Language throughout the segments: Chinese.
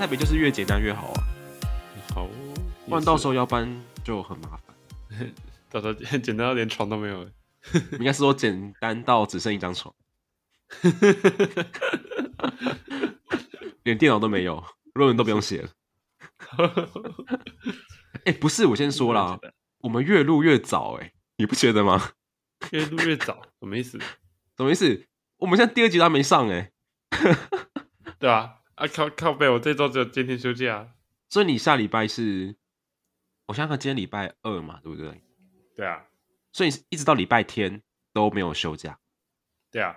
台北就是越简单越好啊。好，不然到时候要搬就很麻烦。到时候 简单到连床都没有了。应该是说简单到只剩一张床，连电脑都没有，论文都不用写了。哎、欸，不是，我先说啦，我们越录越早、欸，哎，你不觉得吗？越录越早，什么意思？什么意思？我们现在第二集都还没上、欸，哎，对啊，啊靠靠背，我这周只有今天休假，所以你下礼拜是，我想想看，今天礼拜二嘛，对不对？对啊，所以一直到礼拜天都没有休假，对啊，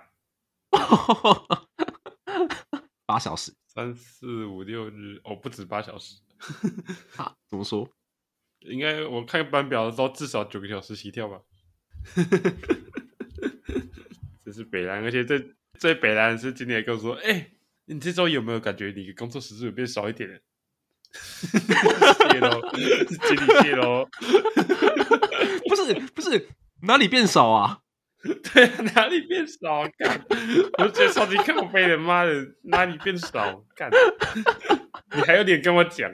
八小时，三四五六日，哦，不止八小时，啊，怎么说？应该我看班表的时候至少九个小时起跳吧。这是北兰，而且最最北兰是今天跟我说：“哎、欸，你这周有没有感觉你的工作时数有变少一点？” 谢喽，经理谢喽。不是不是，哪里变少啊？对啊，哪里变少？干，我觉得超级靠背的，妈的，哪里变少？干，你还有脸跟我讲？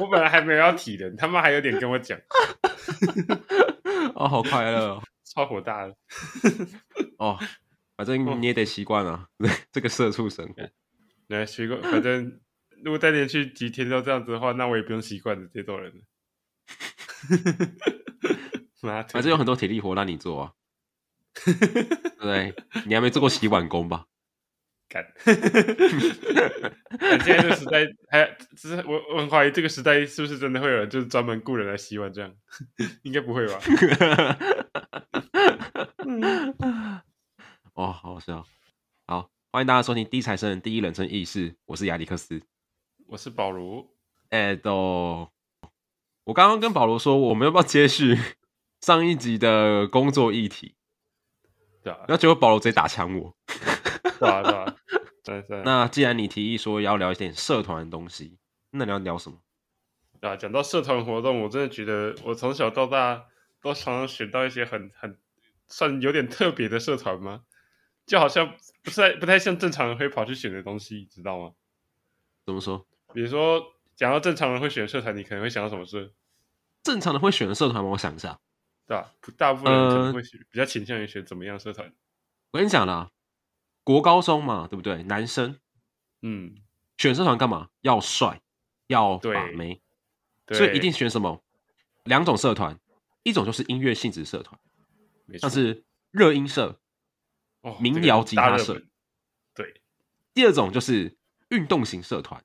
我本来还没有要提的，他妈还有点跟我讲。哦，好快乐哦，超火大的。哦，反正你也得习惯啊，哦、这个社畜生活。来习惯，反正如果再连续几天都这样子的话，那我也不用习惯的这种人 了。反正有很多体力活让你做啊。对，你还没做过洗碗工吧？干，现在这个时代还，只是我我很怀疑这个时代是不是真的会有人就是专门雇人来洗碗这样？应该不会吧？哦，好好笑。好，欢迎大家收听《第一财神第一人称意识》，我是亚历克斯，我是保罗。哎，都，我刚刚跟保罗说，我们要不要接续 上一集的工作议题？对啊，然后结果保罗直接打枪我。对啊，对啊。对对，那既然你提议说要聊一点社团的东西，那你要聊什么？啊，讲到社团活动，我真的觉得我从小到大都常常选到一些很很算有点特别的社团吗？就好像不太不太像正常人会跑去选的东西，知道吗？怎么说？比如说讲到正常人会选的社团，你可能会想到什么事？正常人会选的社团吗？我想一下，对吧？大部分人可能会选，呃、比较倾向于选怎么样社团？我跟你讲啦。国高中嘛，对不对？男生，嗯，选社团干嘛？要帅，要把妹，所以一定选什么？两种社团，一种就是音乐性质社团，像是热音社、哦、民谣吉他社，对。第二种就是运动型社团，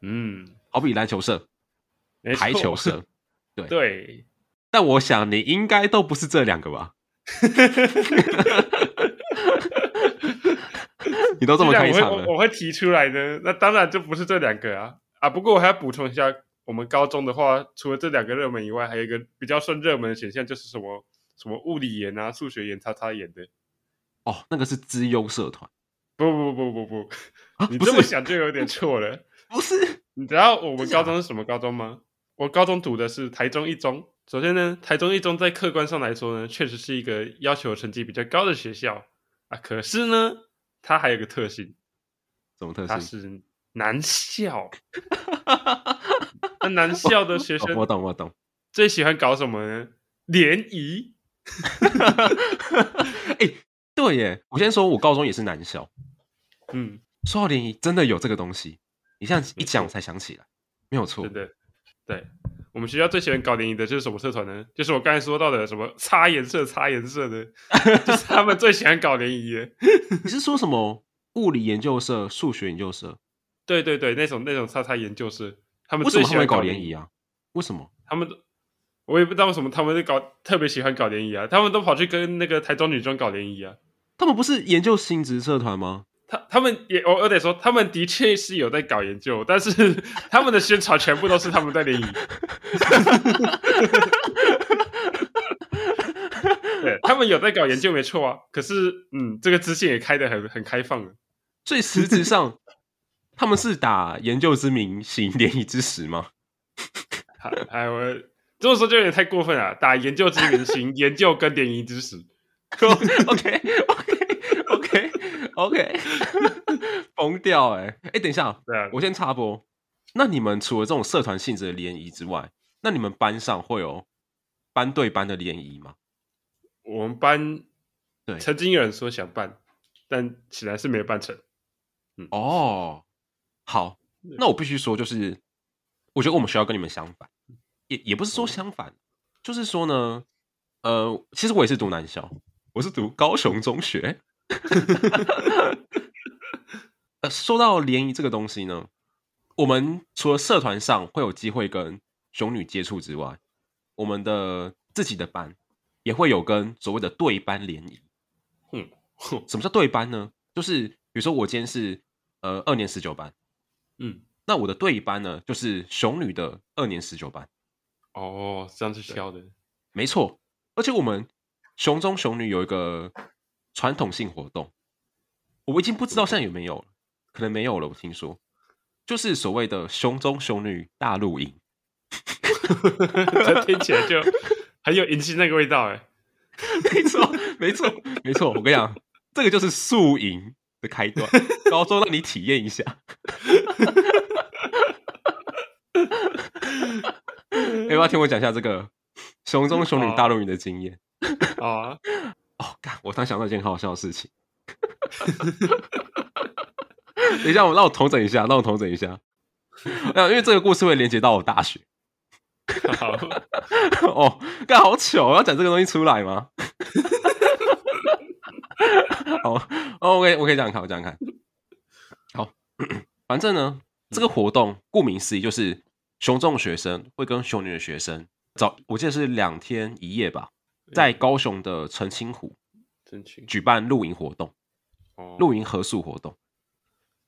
嗯，好比篮球社、排球社，对对。但我想你应该都不是这两个吧？你都这么开场了，我会我会提出来的，那当然就不是这两个啊啊！不过我还要补充一下，我们高中的话，除了这两个热门以外，还有一个比较算热门的选项，就是什么什么物理研啊、数学研、叉叉研的。哦，那个是资优社团。不不不不不不，啊、你这么想就有点错了。不是，你知道我们高中是什么高中吗？我高中读的是台中一中。首先呢，台中一中在客观上来说呢，确实是一个要求成绩比较高的学校啊。可是呢。它还有个特性，什么特性？它是男校。那男校的学生，我懂我懂。最喜欢搞什么呢？联谊。哎、欸，对耶！我先说，我高中也是男校。嗯，说到联谊，真的有这个东西。你这样一讲，我才想起来，没有错。对对对，我们学校最喜欢搞联谊的就是什么社团呢？就是我刚才说到的什么擦颜色、擦颜色的，就是他们最喜欢搞联谊耶。你是说什么物理研究社、数学研究社？对对对，那种那种擦擦研究社，他们最喜欢搞联谊啊？为什么？他们都我也不知道为什么他们都搞特别喜欢搞联谊啊？他们都跑去跟那个台中女中搞联谊啊？他们不是研究性质社团吗？他他们也我我得说，他们的确是有在搞研究，但是他们的宣传全部都是他们在联谊。对，他们有在搞研究，没错啊。可是，嗯，这个资讯也开得很很开放。所以实质上，他们是打研究之名行联谊之实吗？还还有，这么说就有点太过分了。打研究之名行研究跟联谊之实。OK OK 疯掉哎、欸！哎、欸，等一下，对啊，我先插播。那你们除了这种社团性质的联谊之外，那你们班上会有班对班的联谊吗？我们班对曾经有人说想办，但起来是没有办成。嗯，哦，好，那我必须说，就是我觉得我们学校跟你们相反，也也不是说相反，就是说呢，呃，其实我也是读男校，我是读高雄中学。呃，说到联谊这个东西呢，我们除了社团上会有机会跟熊女接触之外，我们的自己的班也会有跟所谓的对班联谊。嗯，什么叫对班呢？就是比如说我今天是呃二年十九班，嗯，那我的对班呢就是熊女的二年十九班。哦，这样子挑的，没错。而且我们熊中熊女有一个传统性活动，我已经不知道现在有没有了，可能没有了。我听说。就是所谓的熊中雄女大露营，这听起来就很有迎新那个味道哎。没错，没错，没错。我跟你讲，这个就是宿营的开端，高中让你体验一下。要不要听我讲一下这个雄中雄女大露营的经验？好啊。哦，干！我突然想到一件很好笑的事情。等一下，我让我统整一下，让我统整一下。因为这个故事会连接到我大学。好哦，干好糗，我要讲这个东西出来吗？好，哦，我可以，我可以讲看，我讲讲看。好，反正呢，这个活动顾名思义就是雄中学生会跟雄女的学生早，我记得是两天一夜吧，在高雄的澄清湖举办露营活动，露营合宿活动。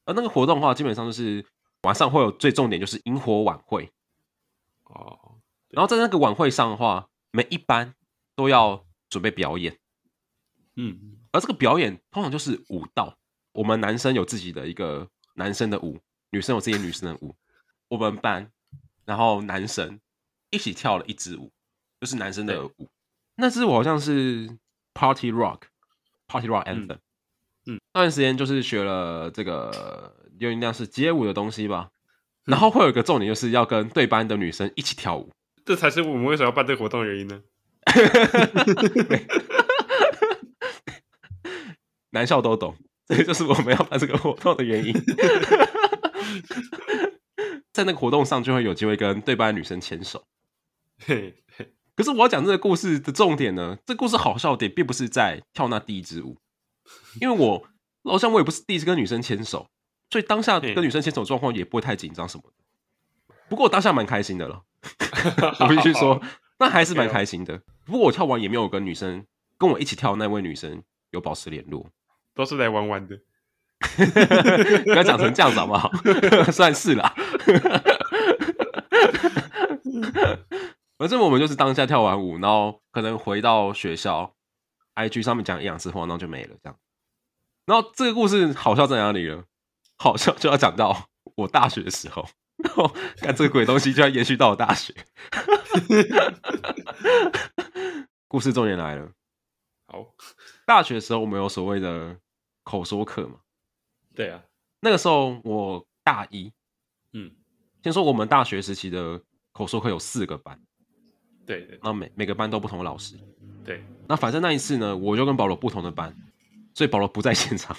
而那个活动的话，基本上就是晚上会有最重点就是萤火晚会哦。然后在那个晚会上的话，每一班都要准备表演。嗯，而这个表演通常就是舞蹈。我们男生有自己的一个男生的舞，女生有自己的女生的舞。我们班然后男生一起跳了一支舞，就是男生的舞。那支舞好像是 Party Rock，Party Rock Anthem。嗯，那段时间就是学了这个有点像是街舞的东西吧，然后会有一个重点，就是要跟对班的女生一起跳舞，这才是我们为什么要办这个活动的原因呢？男校都懂，这就是我们要办这个活动的原因。在那个活动上，就会有机会跟对班的女生牵手。可是我要讲这个故事的重点呢，这故事好笑的点并不是在跳那第一支舞。因为我好像我也不是第一次跟女生牵手，所以当下跟女生牵手状况也不会太紧张什么的。不过我当下蛮开心的了，我必须说，那还是蛮开心的。不过我跳完也没有跟女生跟我一起跳那位女生有保持联络，都是来玩玩的。不要讲成这样子好不好？算是啦。反正我们就是当下跳完舞，然后可能回到学校。IG 上面讲一两次话，然后就没了，这样。然后这个故事好笑在哪里了？好笑就要讲到我大学的时候，然后看这个鬼东西就要延续到我大学。故事重点来了。好，大学的时候我们有所谓的口说课嘛？对啊，那个时候我大一。嗯，先说我们大学时期的口说课有四个班。对对，那每每个班都不同的老师。对，那反正那一次呢，我就跟保罗不同的班，所以保罗不在现场。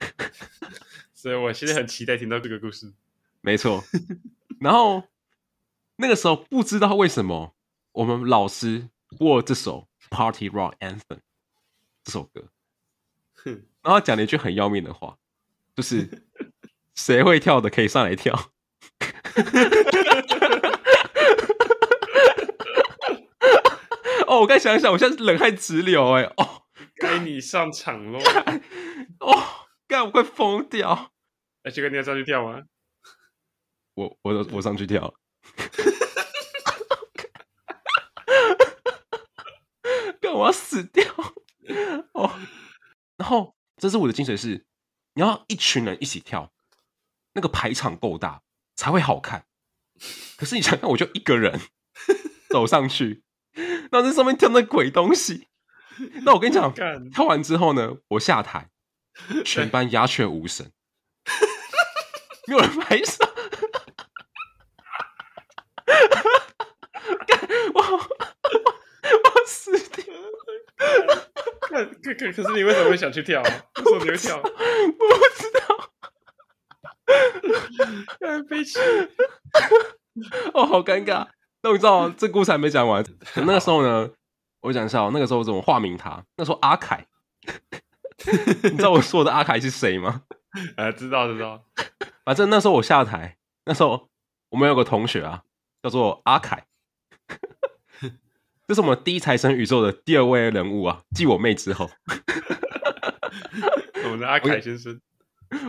所以我现在很期待听到这个故事。没错。然后那个时候不知道为什么，我们老师播这首《Party Rock Anthem》这首歌，然后讲了一句很要命的话，就是 谁会跳的可以上来跳。哦，我该想想，我现在冷汗直流哎！哦，该你上场喽！哦，干，我快疯掉！哎，这个你要上去跳吗？我我我上去跳了。干，我要死掉！哦，然后这是我的精髓是，你要一群人一起跳，那个排场够大才会好看。可是你想想，我就一个人走上去。那在上面跳那鬼东西，那我跟你讲，跳完之后呢，我下台，全班鸦雀无声，没有人拍手。我我我死定了！可可可可是你为什么会想去跳？为什么你会跳？我不知道。太悲戚！哦，好尴尬。那你知道这故事还没讲完。那个时候呢，我讲一下，那个时候我怎么化名他？那时候阿凯。你知道我说的阿凯是谁吗？呃，知道知道。反正那时候我下台，那时候我们有个同学啊，叫做阿凯，这是我们第一财神宇宙的第二位人物啊，继我妹之后。我们的阿凯先生，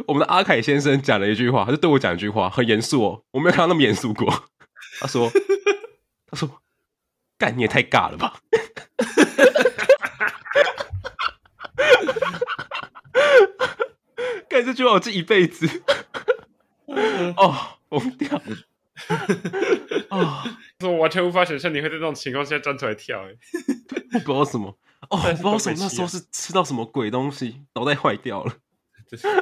我们的阿凯先生讲了一句话，他就对我讲一句话，很严肃哦，我没有看到那么严肃过。他说：“他说，干你也太尬了吧。”干这句话我记一辈子。哦，疯掉！哦，我完全无法想象你会在这种情况下站出来跳。哎，不知道什么哦，不知道什么那时候是吃到什么鬼东西，脑袋坏掉了。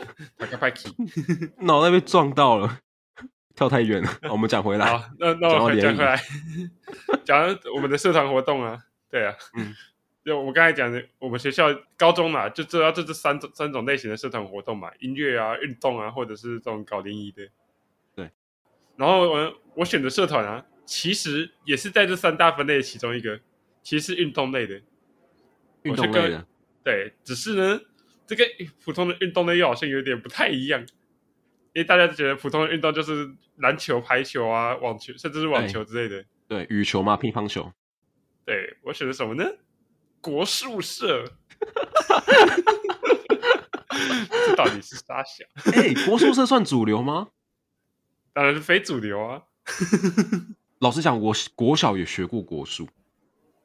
脑袋被撞到了，跳太远了。我们讲回来，好，那那我们讲回来，讲我们的社团活动啊，对啊，嗯。就我们刚才讲的，我们学校高中嘛，就知道这这三种三种类型的社团活动嘛，音乐啊、运动啊，或者是这种搞联谊的。对。然后我我选的社团啊，其实也是在这三大分类的其中一个，其实是运动类的。运动类的。对，只是呢，这个普通的运动类又好像有点不太一样，因为大家都觉得普通的运动就是篮球、排球啊、网球，甚至是网球之类的。对，羽球嘛，乒乓球。对，我选的什么呢？国术社，这到底是啥小？哎、欸，国术社算主流吗？当然是非主流啊！老实讲，我国小也学过国术。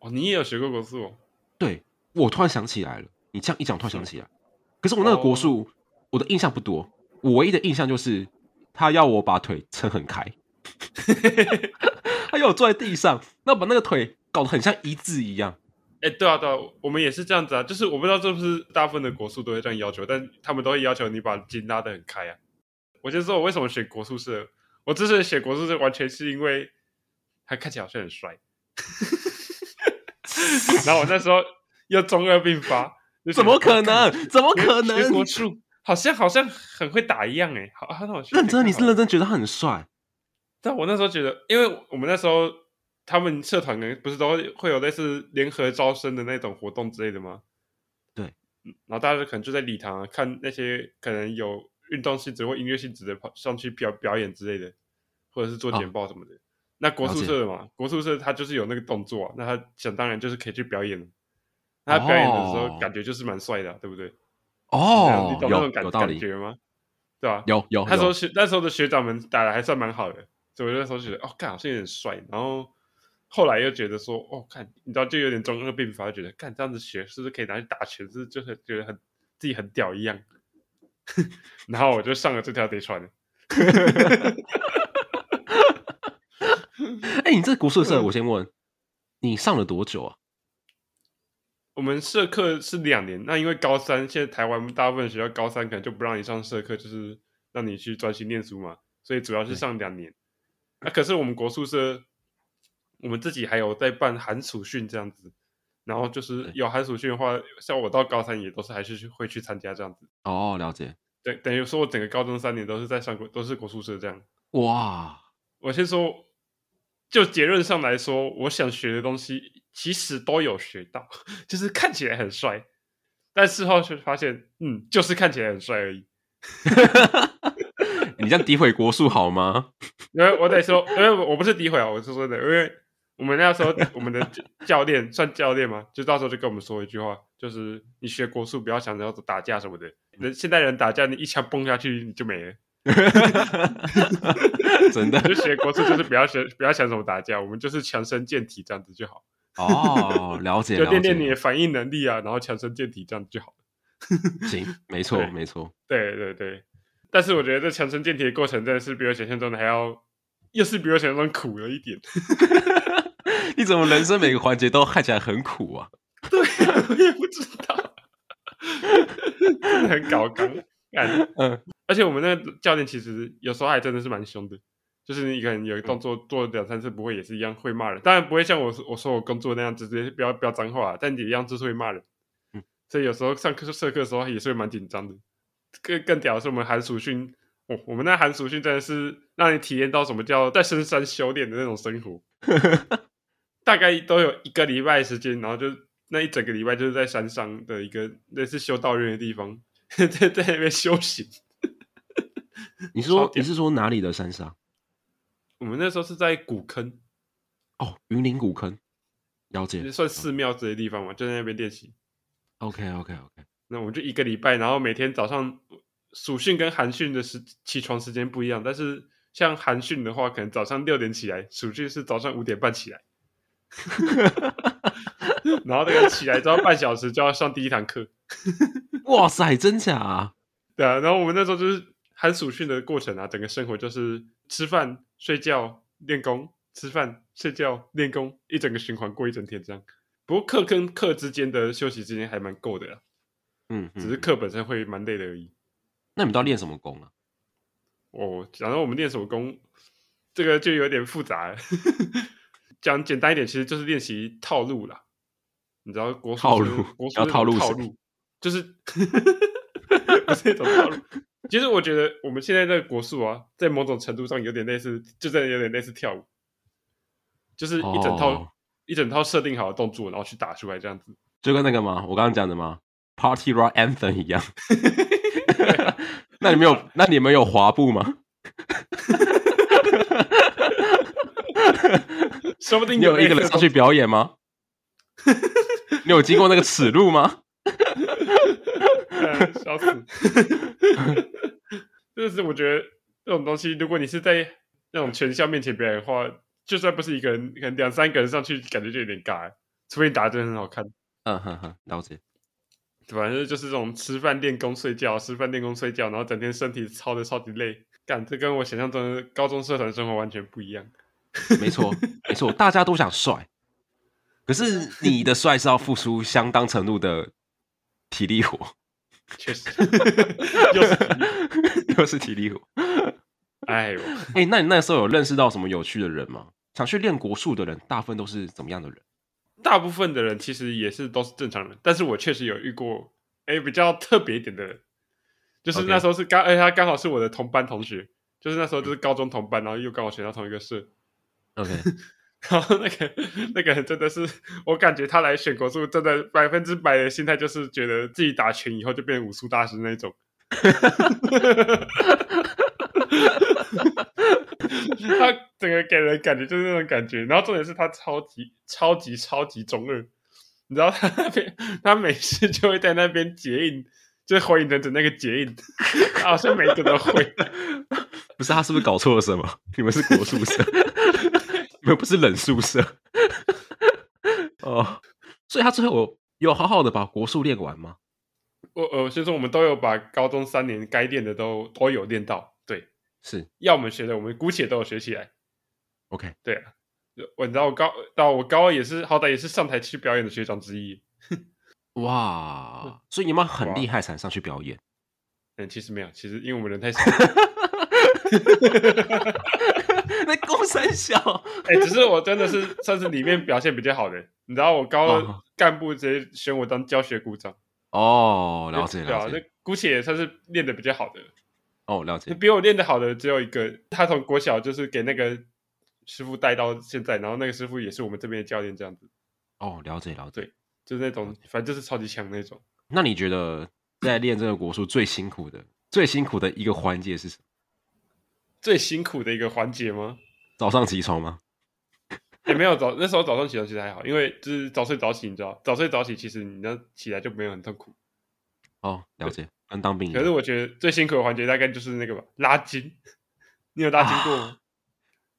哦，你也有学过国术？哦？对，我突然想起来了。你这样一讲，突然想起来。可是我那个国术，哦，我的印象不多。我唯一的印象就是，他要我把腿撑很开，他要我坐在地上，那把那个腿搞得很像一字一样。哎，对啊，对啊，我们也是这样子啊。就是我不知道是不是大部分的国术都会这样要求，但他们都会要求你把筋拉得很开啊。我先说我为什么选国术社，我之所以选国术社，完全是因为他看起来好像很帅。然后我那时候又中二病发，怎么可能？怎么可能？学国术好像好像很会打一样哎。好，那我认真，你是认真觉得他很帅？但我那时候觉得，因为我们那时候。他们社团呢，不是都会有类似联合招生的那种活动之类的吗？对，然后大家可能就在礼堂啊，看那些可能有运动性质或音乐性质的跑上去表表演之类的，或者是做简报什么的。哦、那国术社的嘛，国术社他就是有那个动作啊，那他想当然就是可以去表演。那他表演的时候感觉就是蛮帅的、啊，对不对？哦，你懂那种感感觉吗？对吧？有有，那时候学那时候的学长们打的还算蛮好的，所以我那时候觉得哦，看好像有点帅，然后。后来又觉得说，哦，看，你知道，就有点中二病发，觉得看这样子学是不是可以拿去打拳，是就是觉得很自己很屌一样。然后我就上了这条贼船。哎、欸，你这国术社，我先问，你上了多久啊？我们社课是两年，那因为高三，现在台湾大部分学校高三可能就不让你上社课，就是让你去专心念书嘛，所以主要是上两年。那、啊、可是我们国术社。我们自己还有在办寒暑训这样子，然后就是有寒暑训的话，像我到高三也都是还是会去参加这样子。哦，了解。对，等于说我整个高中三年都是在上国，都是国术社这样。哇！我先说，就结论上来说，我想学的东西其实都有学到，就是看起来很帅，但事后却发现，嗯，就是看起来很帅而已。你这样诋毁国术好吗？因为我得说，因为我不是诋毁啊，我是说的，因为。我们那时候，我们的教练算教练嘛？就到时候就跟我们说一句话，就是你学国术不要想着要打架什么的。人现代人打架，你一枪崩下去你就没了。真的，就学国术就是不要学，不要想怎么打架，我们就是强身健体这样子就好。哦，了解，就练练你的反应能力啊，然后强身健体这样子就好。行，没错，没错。对对对，但是我觉得这强身健体的过程真的是比我想象中的还要，又是比我想象中苦了一点。你怎么人生每个环节都看起来很苦啊？对啊，我也不知道。真的很搞刚，嗯，而且我们那个教练其实有时候还真的是蛮凶的，就是你可能有一个动作做了两三次不会，也是一样会骂人。当然不会像我我说我工作那样直接不要不要脏话，但你一样就是会骂人。嗯，所以有时候上课社课的时候也是会蛮紧张的。更更屌的是我们寒暑训，我我们那寒暑训真的是让你体验到什么叫在深山修炼的那种生活。大概都有一个礼拜时间，然后就那一整个礼拜就是在山上的一个类似修道院的地方，在在那边修行。你说你是说哪里的山上？我们那时候是在古坑。哦，云林古坑，了解。算寺庙这些地方嘛，就在那边练习。OK OK OK。那我们就一个礼拜，然后每天早上暑训跟寒训的时起床时间不一样，但是像寒训的话，可能早上六点起来，暑训是早上五点半起来。然后那个起来之后半小时就要上第一堂课。哇塞，真假啊？对啊，然后我们那时候就是寒暑训的过程啊，整个生活就是吃饭、睡觉、练功，吃饭、睡觉、练功，一整个循环过一整天这样。不过课跟课之间的休息时间还蛮够的啦。嗯，只是课本身会蛮累的而已。那你们都要练什么功啊？哦，讲到我们练什么功，这个就有点复杂了。讲简单一点，其实就是练习套路啦。你知道国术套路，国术套路，套路就是 不是一种套路。其实我觉得我们现在这个国术啊，在某种程度上有点类似，就真的有点类似跳舞，就是一整套、哦、一整套设定好的动作，然后去打出来这样子，就跟那个吗？我刚刚讲的吗？Party Rock Anthem 一样。那你们有那你们有滑步吗？说不定你有一个人上去表演吗？你有经过那个耻辱吗？笑死！就是我觉得这种东西，如果你是在那种全校面前表演的话，就算不是一个人，可能两三个人上去，感觉就有点尬。除非你打的真的很好看。嗯哼哼，了解。反正就是这种吃饭练功睡觉，吃饭练功睡觉，然后整天身体操的超级累。干，这跟我想象中的高中社团生活完全不一样。没错，没错，大家都想帅，可是你的帅是要付出相当程度的体力活，确实，又是 又是体力活。哎呦，哎、欸，那你那时候有认识到什么有趣的人吗？想去练国术的人，大部分都是怎么样的人？大部分的人其实也是都是正常人，但是我确实有遇过，哎、欸，比较特别一点的人，就是那时候是刚，哎他刚好是我的同班同学，就是那时候就是高中同班，然后又刚好选到同一个社。OK，然后那个那个人真的是，我感觉他来选国术，真的百分之百的心态就是觉得自己打拳以后就变武术大师那种。他整个给人感觉就是那种感觉，然后重点是他超级超级超级中二，你知道他那边他每次就会在那边结印，就是火影忍者那个结印，好像每一个都会。不是他是不是搞错了什么？你们是国术生？又不是冷宿舍 哦，所以他最后有，有好好的把国术练完吗？我呃，先说我们都有把高中三年该练的都都有练到，对，是要我们学的，我们姑且都有学起来。OK，对啊，我你知道我高到我高二也是好歹也是上台去表演的学长之一。哇，所以你们很厉害才上去表演？嗯，其实没有，其实因为我们人太少。那公三小，哎、欸，只是我真的是算是里面表现比较好的。你知道，我高二干部直接选我当教学股长。哦，了解了解。对啊，那姑且也算是练的比较好的。哦，了解。比我练的好的只有一个，他从国小就是给那个师傅带到现在，然后那个师傅也是我们这边的教练，这样子。哦，了解了解。对，就是那种，反正就是超级强那种。那你觉得在练这个国术最辛苦的、最辛苦的一个环节是什么？最辛苦的一个环节吗？早上起床吗？也、欸、没有早，那时候早上起床其实还好，因为就是早睡早起，你知道，早睡早起其实你那起来就没有很痛苦。哦，了解，跟当兵一样。可是我觉得最辛苦的环节大概就是那个吧，拉筋。你有拉筋过吗？啊、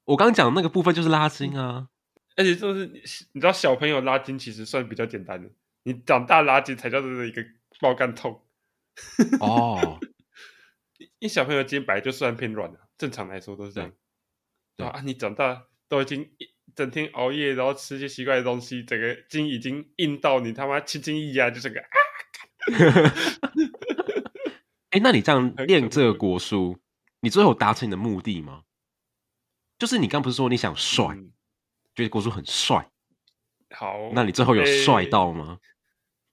我刚讲的那个部分就是拉筋啊，而且就是你知道，小朋友拉筋其实算比较简单的，你长大拉筋才叫做一个爆肝痛。哦，因为小朋友筋本来就算偏软的。正常来说都是这样，对啊，你长大都已经一整天熬夜，然后吃些奇怪的东西，整个筋已经硬到你他妈轻轻一压就整个啊，哎、欸，那你这样练这个国术，你最后达成你的目的吗？就是你刚不是说你想帅，嗯、觉得国术很帅？好，那你最后有帅到吗？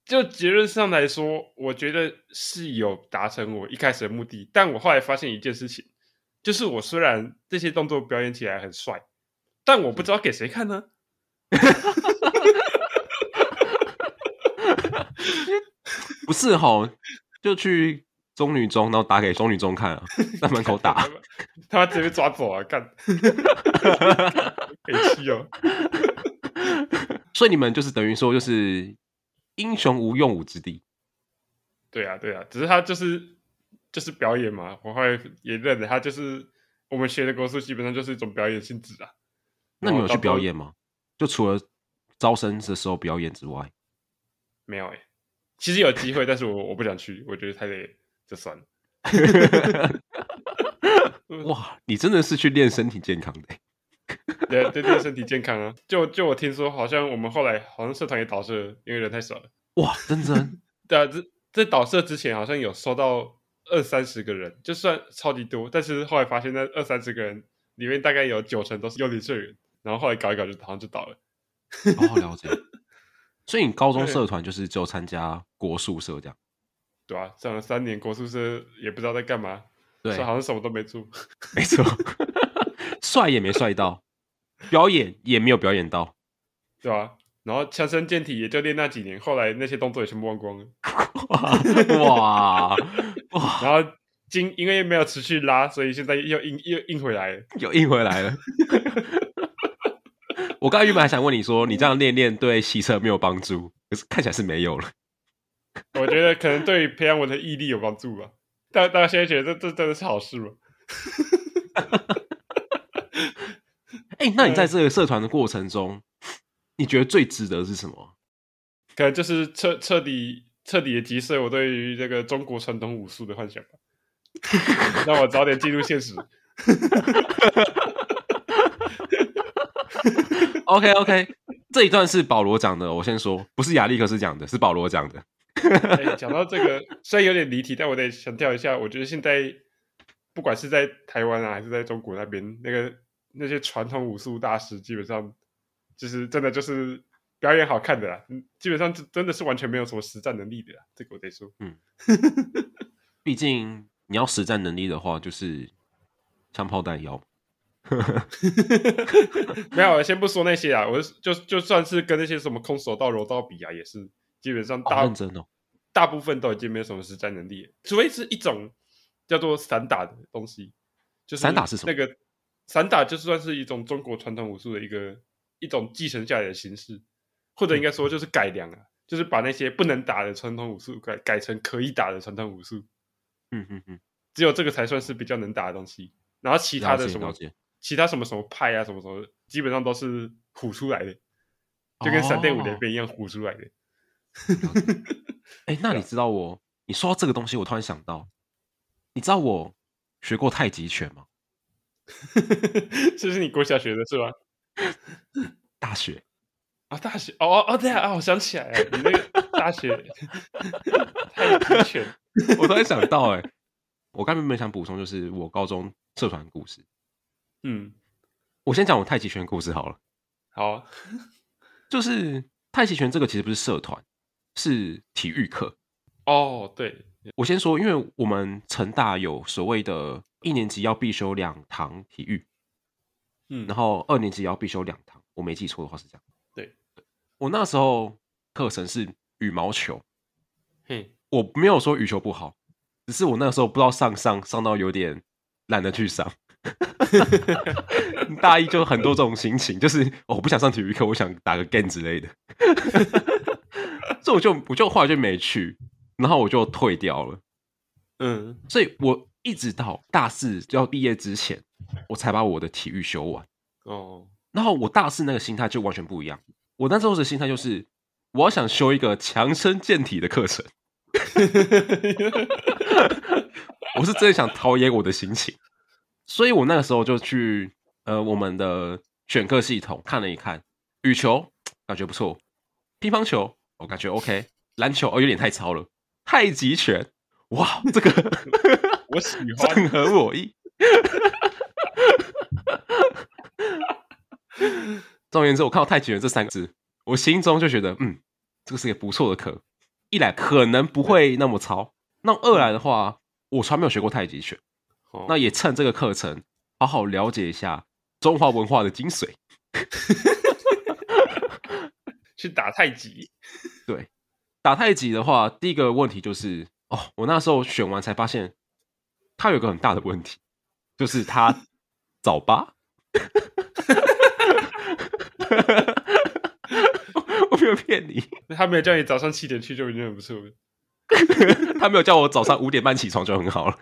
就结论上来说，我觉得是有达成我一开始的目的，但我后来发现一件事情，就是我虽然这些动作表演起来很帅，但我不知道给谁看呢？不是吼，就去。中女中，然后打给中女中看啊，在门口打，他妈直接被抓走啊！干，可气哦。所以你们就是等于说，就是英雄无用武之地。对啊，对啊，只是他就是就是表演嘛。我后来也认得他，就是我们学的国术基本上就是一种表演性质啊。那你有去表演吗？就除了招生的时候表演之外，没有哎、欸。其实有机会，但是我我不想去，我觉得太累。就算了，哇！你真的是去练身体健康的，对对对，身体健康啊！就就我听说，好像我们后来好像社团也倒社，因为人太少了。哇，真真？对啊，这在倒社之前，好像有收到二三十个人，就算超级多，但是后来发现那二三十个人里面大概有九成都是幽灵社员，然后后来搞一搞就好像就倒了。好好了解。所以你高中社团就是只有参加国术社这样。对啊，上了三年国术社，也不知道在干嘛。对，好像什么都没做。没错，帅也没帅到，表演也没有表演到，对、啊？然后强身健体也就练那几年，后来那些动作也全部忘光了。哇哇！然后今因为没有持续拉，所以现在又硬又硬回来了，又硬回来了。我刚才原本还想问你说，你这样练练对骑车没有帮助，可是看起来是没有了。我觉得可能对培养我的毅力有帮助吧，大大家现在觉得这这真的是好事吗？哎、欸，那你在这个社团的过程中，你觉得最值得的是什么？可能就是彻彻底彻底的击碎我对于这个中国传统武术的幻想吧，让我早点进入现实。OK OK，这一段是保罗讲的，我先说，不是亚历克斯讲的，是保罗讲的。欸、讲到这个，虽然有点离题，但我得强调一下，我觉得现在不管是在台湾啊，还是在中国那边，那个那些传统武术大师，基本上就是真的就是表演好看的啦，基本上真的是完全没有什么实战能力的啦，这个我得说。嗯，毕竟你要实战能力的话，就是枪炮弹药。没有，先不说那些啊，我就就算是跟那些什么空手道、柔道比啊，也是。基本上大、哦、大部分都已经没有什么实战能力，除非是一种叫做散打的东西。就是散打是什么？那个散打就算是一种中国传统武术的一个一种继承下来的形式，或者应该说就是改良啊，嗯、就是把那些不能打的传统武术改改成可以打的传统武术。嗯嗯嗯，只有这个才算是比较能打的东西。然后其他的什么其他什么什么派啊什么什么，基本上都是唬出来的，就跟闪电五连鞭一样唬出来的。哎、欸，那你知道我？你说到这个东西，我突然想到，你知道我学过太极拳吗？这是你国小学的是吧？大学啊，大学哦哦对啊，我想起来了，你那个大学太极拳，我突然想到，哎，我刚才没想补充，就是我高中社团故事。嗯，我先讲我太极拳故事好了。好、啊，就是太极拳这个其实不是社团。是体育课哦，对，我先说，因为我们成大有所谓的一年级要必修两堂体育，嗯，然后二年级要必修两堂，我没记错的话是这样。对，我那时候课程是羽毛球，嘿，我没有说羽球不好，只是我那个时候不知道上上上到有点懒得去上，大一就很多这种心情，就是、哦、我不想上体育课，我想打个 game 之类的。所以我就我就后来就没去，然后我就退掉了。嗯，所以我一直到大四就要毕业之前，我才把我的体育修完。哦，然后我大四那个心态就完全不一样。我那时候的心态就是，我要想修一个强身健体的课程。我是真的想陶冶我的心情，所以我那个时候就去呃我们的选课系统看了一看，羽球感觉不错，乒乓球。我感觉 OK，篮球哦有点太糙了，太极拳，哇，这个我喜欢，正合我意。总而言之，我看到太极拳这三个字，我心中就觉得，嗯，这个是一个不错的课。一来可能不会那么糙，那二来的话，我从来没有学过太极拳，那也趁这个课程好好了解一下中华文化的精髓。去打太极，对，打太极的话，第一个问题就是，哦，我那时候选完才发现，他有个很大的问题，就是他早八，我没有骗你，他没有叫你早上七点去就已经很不错了，他没有叫我早上五点半起床就很好了，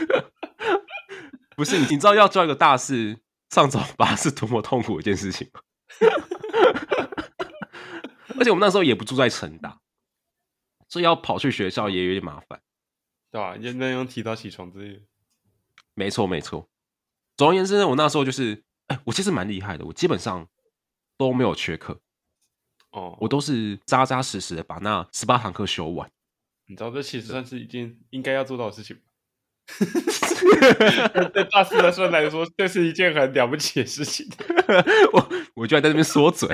不是，你知道要做一个大事上早八是多么痛苦的一件事情吗？而且我们那时候也不住在城大，所以要跑去学校也有点麻烦，对吧？也能用提早起床之类的。没错，没错。总而言之呢，我那时候就是，哎，我其实蛮厉害的，我基本上都没有缺课。哦，我都是扎扎实实的把那十八堂课修完。你知道，这其实算是一件应该要做到的事情。对大四的时候来说，这是一件很了不起的事情。我我居然在这边说嘴。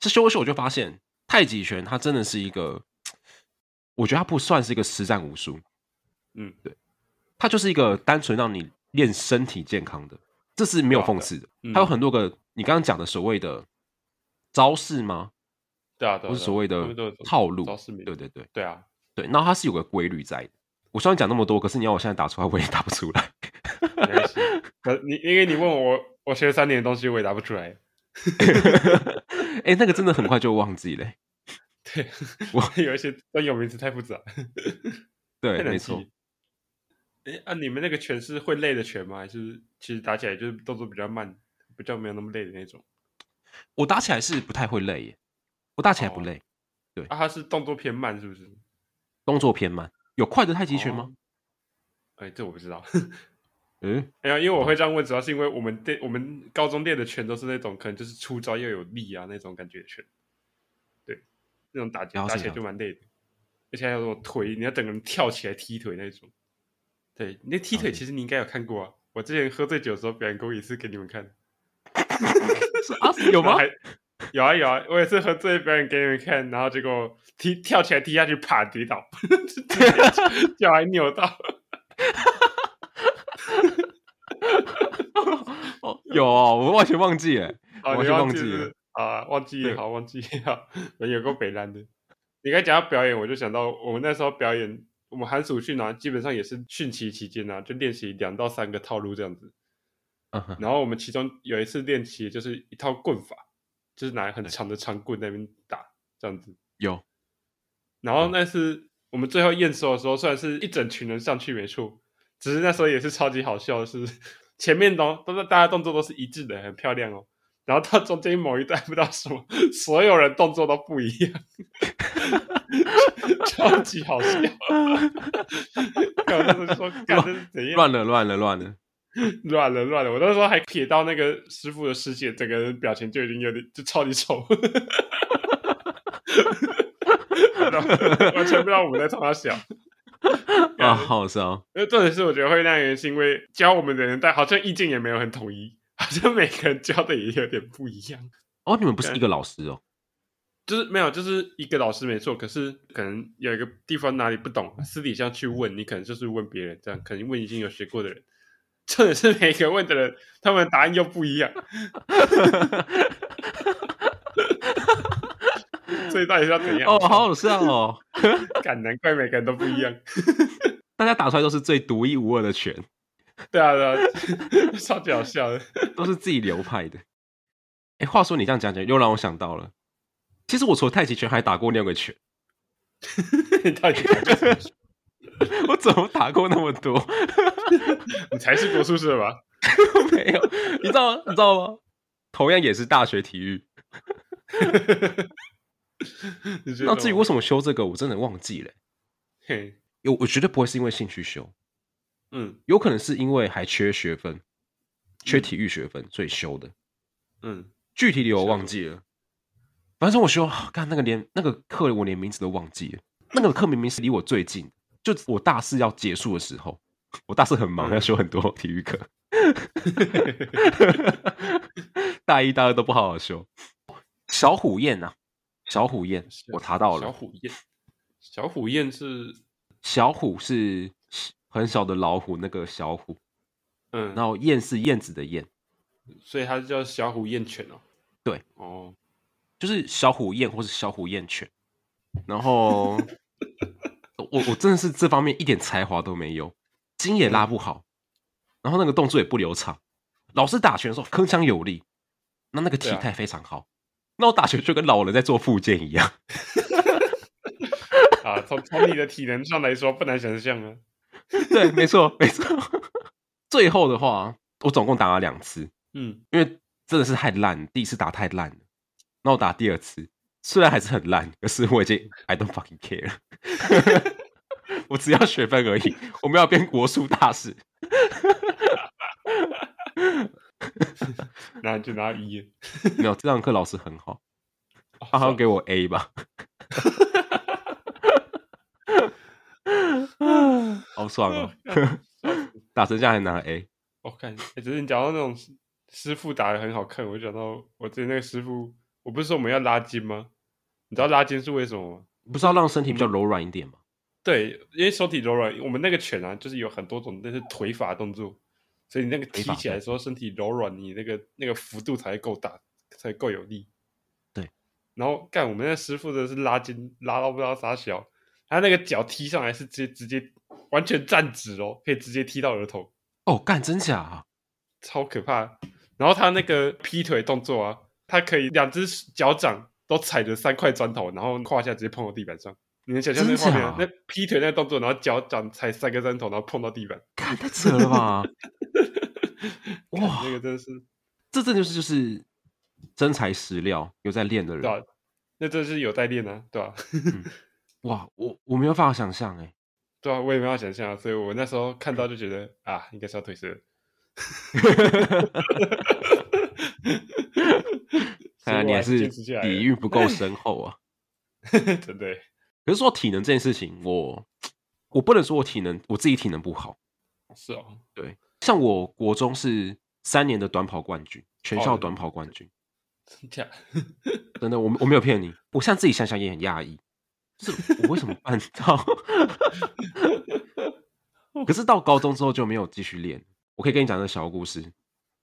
这修修我就发现，太极拳它真的是一个，我觉得它不算是一个实战武术。嗯，对，它就是一个单纯让你练身体健康的，这是没有讽刺的。它有很多个你刚刚讲的所谓的招式吗？对啊，不是所谓的套路。对对对，对啊，对。然后它是有个规律在的。我虽然讲那么多，可是你要我现在打出来，我也打不出来。没关系，可你因为你问我，我学了三年的东西，我也答不出来。哎、欸，那个真的很快就忘记了。对，我 有一些专有名词太复杂。对，没错。哎、欸，啊，你们那个拳是会累的拳吗？还是其实打起来就是动作比较慢，比较没有那么累的那种？我打起来是不太会累耶，我打起来不累。哦、对，啊，它是动作偏慢，是不是？动作偏慢，有快的太极拳吗？哎、这我不知道。嗯，哎呀，因为我会这样问，主要是因为我们练我们高中练的拳都是那种可能就是出招又有力啊那种感觉的拳，对，那种打打起来就蛮累的，而且还有那种腿，你要整个人跳起来踢腿那种。对，那踢腿其实你应该有看过啊，我之前喝醉酒的时候表演过一次给你们看。啊，有吗？有啊有啊，我也是喝醉表演给你们看，然后结果踢跳起来踢下去，啪跌倒，脚还扭到。有哦，我完全忘记了，完全忘记了啊，忘记也好，忘记也好，有够北烂的。你刚讲到表演，我就想到我们那时候表演，我们寒暑训啊，基本上也是训期期间啊，就练习两到三个套路这样子。然后我们其中有一次练习，就是一套棍法，就是拿很长的长棍在那边打这样子。有。然后那次我们最后验收的时候，虽然是一整群人上去没错，只是那时候也是超级好笑的是。前面都都是大家动作都是一致的，很漂亮哦。然后到中间某一段 不知道什么，所有人动作都不一样，超级好笑。刚刚说，刚刚是怎样？乱了，乱了，乱了，乱了，乱了。我那时候还瞥到那个师傅的师姐，整个人表情就已经有点就超级丑，完全不知道我们在冲他笑。啊，好好笑！因为重点是，我觉得会那样原因是因为教我们的人，但好像意见也没有很统一，好像每个人教的也有点不一样。哦，你们不是一个老师哦？就是没有，就是一个老师没错。可是可能有一个地方哪里不懂，私底下去问，你可能就是问别人，这样可能问已经有学过的人。这也是每个问的人，他们的答案又不一样。所以到底是要怎样？哦，好好笑哦！感难怪每个人都不一样，大家打出来都是最独一无二的拳。对啊，对啊，超搞笑的，都是自己流派的。哎，话说你这样讲讲，又让我想到了，其实我除了太极拳，还打过另外一个拳。太极拳，我怎么打过那么多？你才是国术社吧？没有，你知道吗？你知道吗？同样也是大学体育。那至于为什么修这个，我真的忘记了。嘿，有我绝对不会是因为兴趣修，嗯，有可能是因为还缺学分，缺体育学分，所以修的。嗯，具体理由我忘记了，反正我修，看那个连那个课我连名字都忘记了。那个课明明是离我最近，就我大四要结束的时候，我大四很忙，要修很多体育课。大一、大二都不好好修。小虎燕啊，小虎燕，我查到了。小虎燕，小虎燕是小虎是很小的老虎，那个小虎。嗯，然后燕是燕子的燕，所以它叫小虎燕犬哦。对，哦，就是小虎燕或是小虎燕犬。然后 我我真的是这方面一点才华都没有，筋也拉不好，然后那个动作也不流畅。老师打拳的时候铿锵有力，那那个体态非常好。啊、那我打拳就跟老人在做复健一样。啊，从从你的体能上来说不难想象啊。对，没错，没错。最后的话，我总共打了两次，嗯，因为真的是太烂，第一次打太烂了，那我打第二次，虽然还是很烂，可是我已经 I don't fucking care 了，我只要学分而已，我们要变国术大师，那就拿一，没有，这堂课老师很好，他好像给我 A 吧，好爽哦。打成这样还拿 A，我看，只是你讲到那种师傅打的很好看，我就想到我之前那个师傅，我不是说我们要拉筋吗？你知道拉筋是为什么吗？不是要让身体比较柔软一点吗？对，因为身体柔软，我们那个拳啊，就是有很多种那是腿法动作，所以你那个提起来的时候，身体柔软，你那个那个幅度才够大，才够有力。对，然后干我们那师傅的是拉筋，拉到不知道啥小，他那个脚踢上来是直接直接。完全站直哦，可以直接踢到额头哦！干，真假啊？超可怕！然后他那个劈腿动作啊，他可以两只脚掌都踩着三块砖头，然后胯下直接碰到地板上。你能想象那画面？那劈腿那个动作，然后脚掌踩三个砖头，然后碰到地板，干，太扯了吧！哇，那个真的是，这真的就是就是真材实料，有在练的人。对啊，那真是有在练啊，对吧、啊嗯？哇，我我没有办法想象哎。对啊，我也没法想象，所以我那时候看到就觉得啊，应该是要退色。看来你还是底蕴不够深厚啊，真的。可是说体能这件事情，我我不能说我体能我自己体能不好。是哦，对，像我国中是三年的短跑冠军，全校短跑冠军。真假？真的，我我没有骗你，我现在自己想想也很讶异。就是我为什么办到？可是到高中之后就没有继续练。我可以跟你讲个小故事。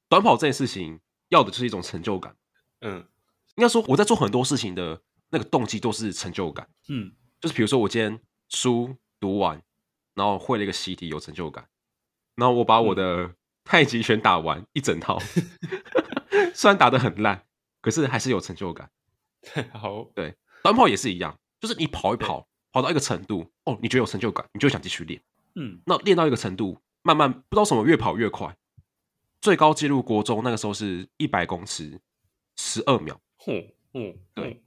短跑这件事情要的就是一种成就感。嗯，应该说我在做很多事情的那个动机都是成就感。嗯，就是比如说我今天书读完，然后会了一个习题，有成就感。然后我把我的太极拳打完一整套，虽然打得很烂，可是还是有成就感。好，对，短跑也是一样。就是你跑一跑，跑到一个程度，哦，你觉得有成就感，你就想继续练。嗯，那练到一个程度，慢慢不知道什么越跑越快，最高纪录国中那个时候是一百公尺十二秒。嚯，嗯，对，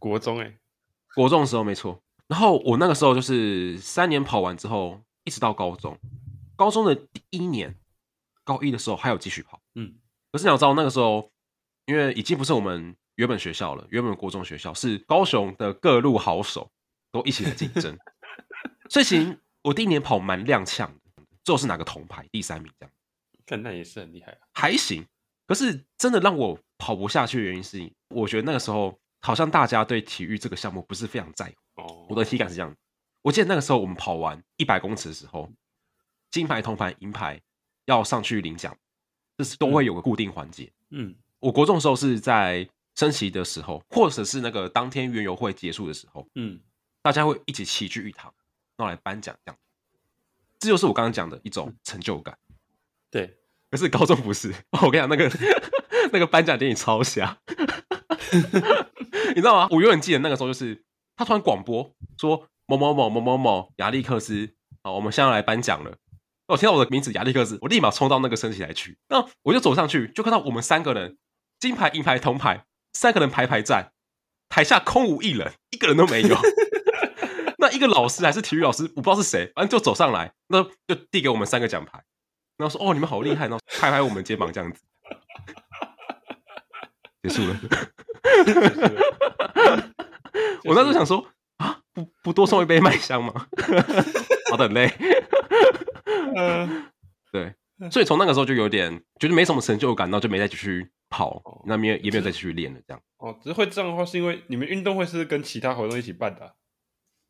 国中哎、欸，国中的时候没错。然后我那个时候就是三年跑完之后，一直到高中，高中的第一年，高一的时候还有继续跑。嗯，可是你要知道那个时候，因为已经不是我们。原本学校了，原本国中学校是高雄的各路好手都一起来竞争，所以其实我第一年跑蛮踉跄的，最后是拿个铜牌，第三名这样。看那也是很厉害啊，还行。可是真的让我跑不下去的原因是，我觉得那个时候好像大家对体育这个项目不是非常在乎。哦，我的体感是这样。我记得那个时候我们跑完一百公尺的时候，金牌、铜牌、银牌要上去领奖，这是都会有个固定环节。嗯，我国中的时候是在。升旗的时候，或者是那个当天园游会结束的时候，嗯，大家会一起齐聚一堂，然后来颁奖，这样，这就是我刚刚讲的一种成就感。对，可是高中不是，我跟你讲，那个 那个颁奖典礼超瞎，你知道吗？我永远记得那个时候，就是他突然广播说某某某某某某亚历克斯好，我们现在要来颁奖了。我听到我的名字亚历克斯，我立马冲到那个升旗台去，那我就走上去，就看到我们三个人，金牌、银牌、铜牌。三个人排排站，台下空无一人，一个人都没有。那一个老师还是体育老师，我不知道是谁，反正就走上来，那就递给我们三个奖牌，然后说：“哦，你们好厉害！”然后拍拍我们肩膀，这样子，结束了。我那时候想说啊，不不多送一杯麦香吗？好的，很累。嗯，对，所以从那个时候就有点觉得没什么成就感，然后就没再继续跑，哦、那没有也没有再继续练了。这样哦，只是会这样的话，是因为你们运动会是跟其他活动一起办的、啊。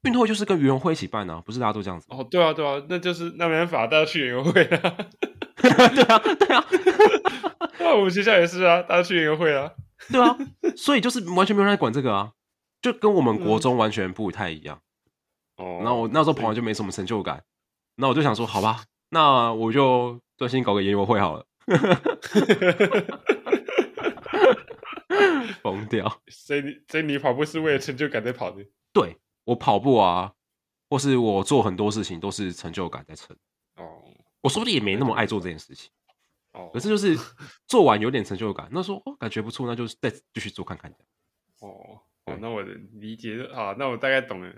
运动会就是跟园游会一起办啊，不是大家都这样子？哦，对啊，对啊，那就是那没办法，大家去园游会啊。对啊，对啊，那我们学校也是啊，大家去园游会啊。对啊，所以就是完全没有人来管这个啊，就跟我们国中完全不太一样。哦、嗯，那我那时候跑完就没什么成就感，那我就想说，好吧，那我就专心搞个园游会好了。疯掉！所以你所以你跑步是为了成就感在跑的？对。我跑步啊，或是我做很多事情都是成就感在成。哦，我说不定也没那么爱做这件事情。哦，可是就是做完有点成就感，那说哦感觉不错，那就再继续做看看。哦，哦，那我的理解啊，那我大概懂了。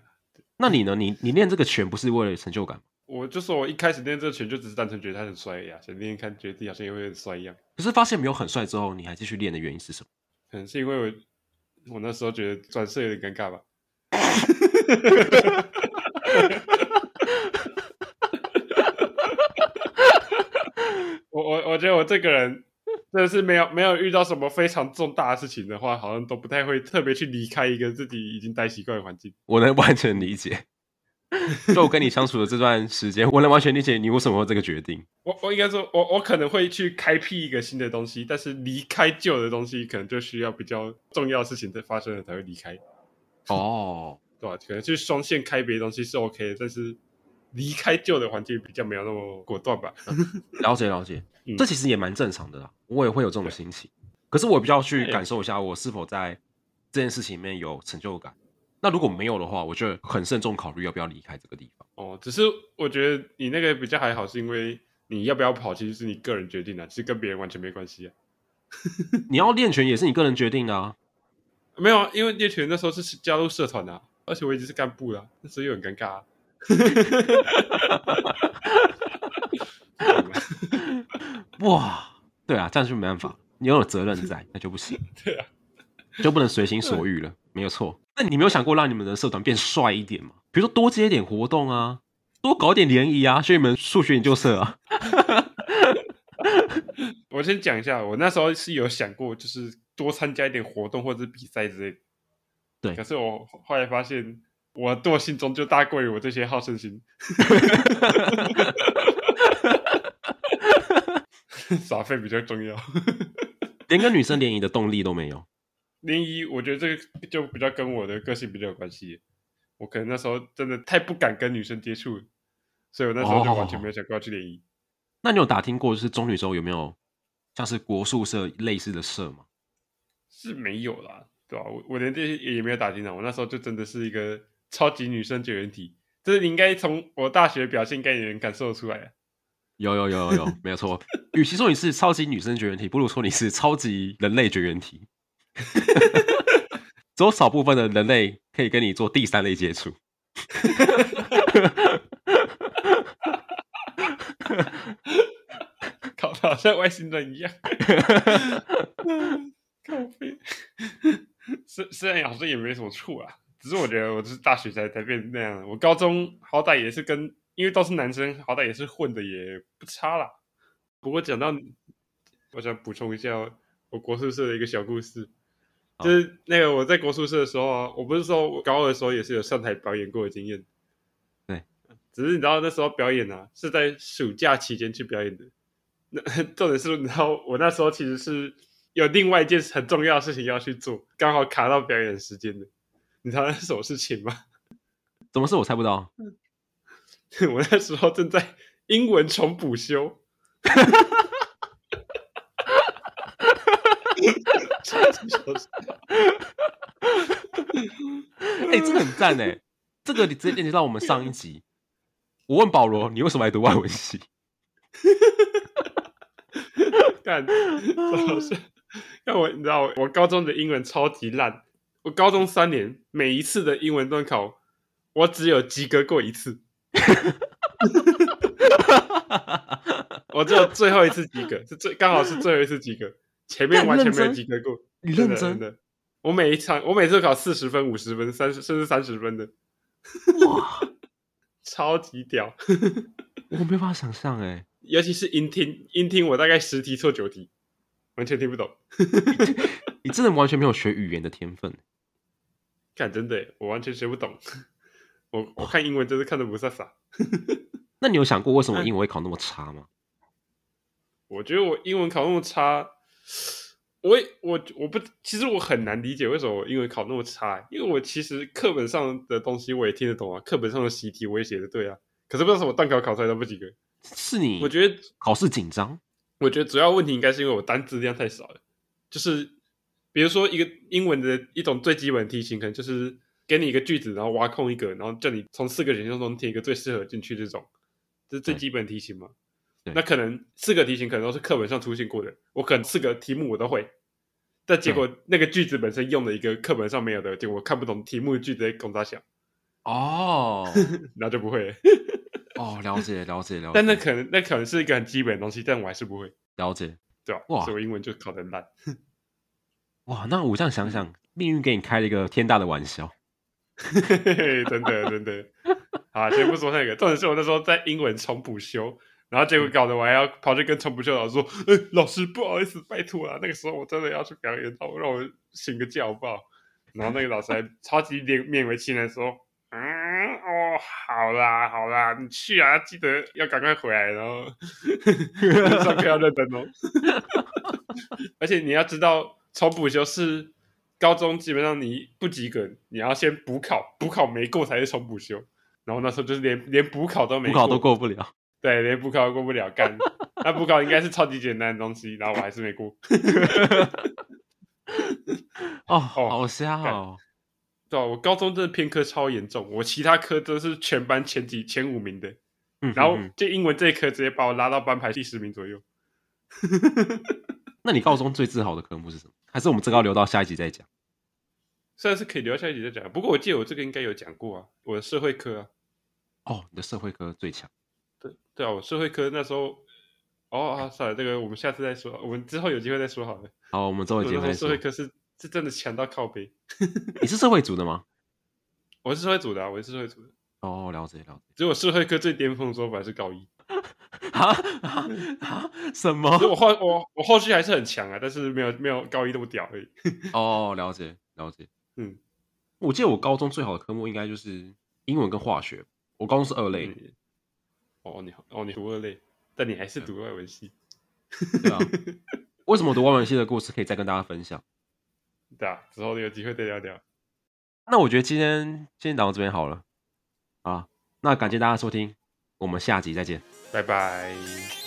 那你呢？你你练这个拳不是为了成就感？我就说我一开始练这个拳就只是单纯觉得他很帅呀，想练练看，觉得自己好像也会很帅一样。可是发现没有很帅之后，你还继续练的原因是什么？可能是因为我我那时候觉得转色有点尴尬吧。我我我觉得我这个人真的是没有没有遇到什么非常重大的事情的话，好像都不太会特别去离开一个自己已经待习惯的环境。我能完全理解，就我跟你相处的这段时间，我能完全理解你为什么会这个决定。我我应该说，我我可能会去开辟一个新的东西，但是离开旧的东西，可能就需要比较重要的事情在发生了才会离开。哦。对吧？可能去双线开别的东西是 OK 的，但是离开旧的环境比较没有那么果断吧。了解了解，嗯、这其实也蛮正常的啦。我也会有这种心情，可是我比较去感受一下，我是否在这件事情里面有成就感。那如果没有的话，我就很慎重考虑要不要离开这个地方。哦，只是我觉得你那个比较还好，是因为你要不要跑，其实是你个人决定的，其实跟别人完全没关系啊。你要练拳也是你个人决定的啊。没有啊，因为练拳那时候是加入社团的啊。而且我已经是干部了，所以又很尴尬、啊。哇，对啊，这样就没办法，你要有责任在，那就不行。对啊，就不能随心所欲了，没有错。那你没有想过让你们的社团变帅一点吗？比如说多接一点活动啊，多搞点联谊啊，学你们数学研究社啊。我先讲一下，我那时候是有想过，就是多参加一点活动或者比赛之类的。对，可是我后来发现，我惰性中就大过于我这些好胜心。耍废比较重要，连跟女生联谊的动力都没有。联谊，我觉得这个就比较跟我的个性比较有关系。我可能那时候真的太不敢跟女生接触，所以我那时候就完全没有想过要去联谊。那你有打听过，就是中女中有没有像是国术社类似的社吗？是没有啦。对吧？我我连这些也没有打听到，我那时候就真的是一个超级女生绝缘体，就是你应该从我大学表现，应该也能感受得出来。有有有有有，没有错。与其说你是超级女生绝缘体，不如说你是超级人类绝缘体。只有少部分的人类可以跟你做第三类接触。搞得好像外星人一样。靠北。虽虽然好像也没什么错啊，只是我觉得我是大学才才变那样。我高中好歹也是跟，因为都是男生，好歹也是混的也不差啦。不过讲到，我想补充一下我国术社的一个小故事，就是那个我在国术社的时候啊，我不是说我高二的时候也是有上台表演过的经验，对，只是你知道那时候表演啊是在暑假期间去表演的，那 重点是，你知道我那时候其实是。有另外一件很重要的事情要去做，刚好卡到表演时间的，你知道那是什么事情吗？怎么是我猜不到？我那时候正在英文重补修。哎、欸，这个很赞哎！这个你直接连接到我们上一集。我问保罗，你为什么来读外文系？干，这好像。那我你知道，我高中的英文超级烂。我高中三年，每一次的英文段考，我只有及格过一次。我只有最后一次及格，是最刚好是最后一次及格，前面完全没有及格过。你认真的？我每一场，我每次都考四十分、五十分、三十甚至三十分的，哇，超级屌！我没办法想象哎，尤其是音听，音听我大概十题错九题，完全听不懂。你真 的完全没有学语言的天分，看真的，我完全学不懂。我我看英文真是看的不飒飒。那你有想过为什么英文会考那么差吗？我觉得我英文考那么差。我我我不，其实我很难理解为什么我英文考那么差，因为我其实课本上的东西我也听得懂啊，课本上的习题我也写的对啊，可是不知道什么段考考出来都不及格。是你？我觉得考试紧张。我觉得主要问题应该是因为我单字量太少了，就是比如说一个英文的一种最基本的题型，可能就是给你一个句子，然后挖空一个，然后叫你从四个选项中填一个最适合进去这种，这是最基本题型嘛。那可能四个题型可能都是课本上出现过的，我可能四个题目我都会，但结果那个句子本身用了一个课本上没有的，结果我看不懂题目的句子在讲啥想哦，那就不会哦，了解了解了解。但那可能那可能是一个很基本的东西，但我还是不会了解，对吧？哇，所以我英文就考得很烂。哇，那我这样想想，命运给你开了一个天大的玩笑，真的真的。好，先不说那个，重点是我那时候在英文重补修。然后结果搞得我还要跑去跟重补修老师说：“哎、欸，老师不好意思，拜托啊，那个时候我真的要去表演，让我让我请个觉好不好？”然后那个老师还超级勉勉为其难说：“ 嗯，哦，好啦好啦，你去啊，记得要赶快回来，然后 上课要认真哦。而且你要知道，重补修是高中基本上你不及格，你要先补考，补考没过才是重补修。然后那时候就是连连补考都没过，补考都过不了。”对，连补考都过不了，干。那补考应该是超级简单的东西，然后我还是没过。哦，好瞎哦！对，我高中真的偏科超严重，我其他科都是全班前几、前五名的。嗯，然后就英文这一科直接把我拉到班排第十名左右。那你高中最自豪的科目是什么？还是我们这个要留到下一集再讲？虽然是可以留到下一集再讲，不过我记得我这个应该有讲过啊，我的社会科啊。哦，你的社会科最强。对对啊，我社会科那时候，哦啊，算了，这个我们下次再说，我们之后有机会再说好了。好，我们之后有机会再说。社会科是是真的强到靠背。你是社会组的吗？我是社会组的啊，我是社会组的。哦，了解了解。只有社会科最巅峰的时候还是高一。啊啊啊！什么？我后我我后续还是很强啊，但是没有没有高一那么屌而已。哦，了解了解。嗯，我记得我高中最好的科目应该就是英文跟化学。我高中是二类。嗯哦，你哦，你读二类，但你还是读外文系，对啊？为什么读外文系的故事可以再跟大家分享？对啊，之后有机会再聊聊。那我觉得今天先讲到这边好了啊。那感谢大家收听，我们下集再见，拜拜。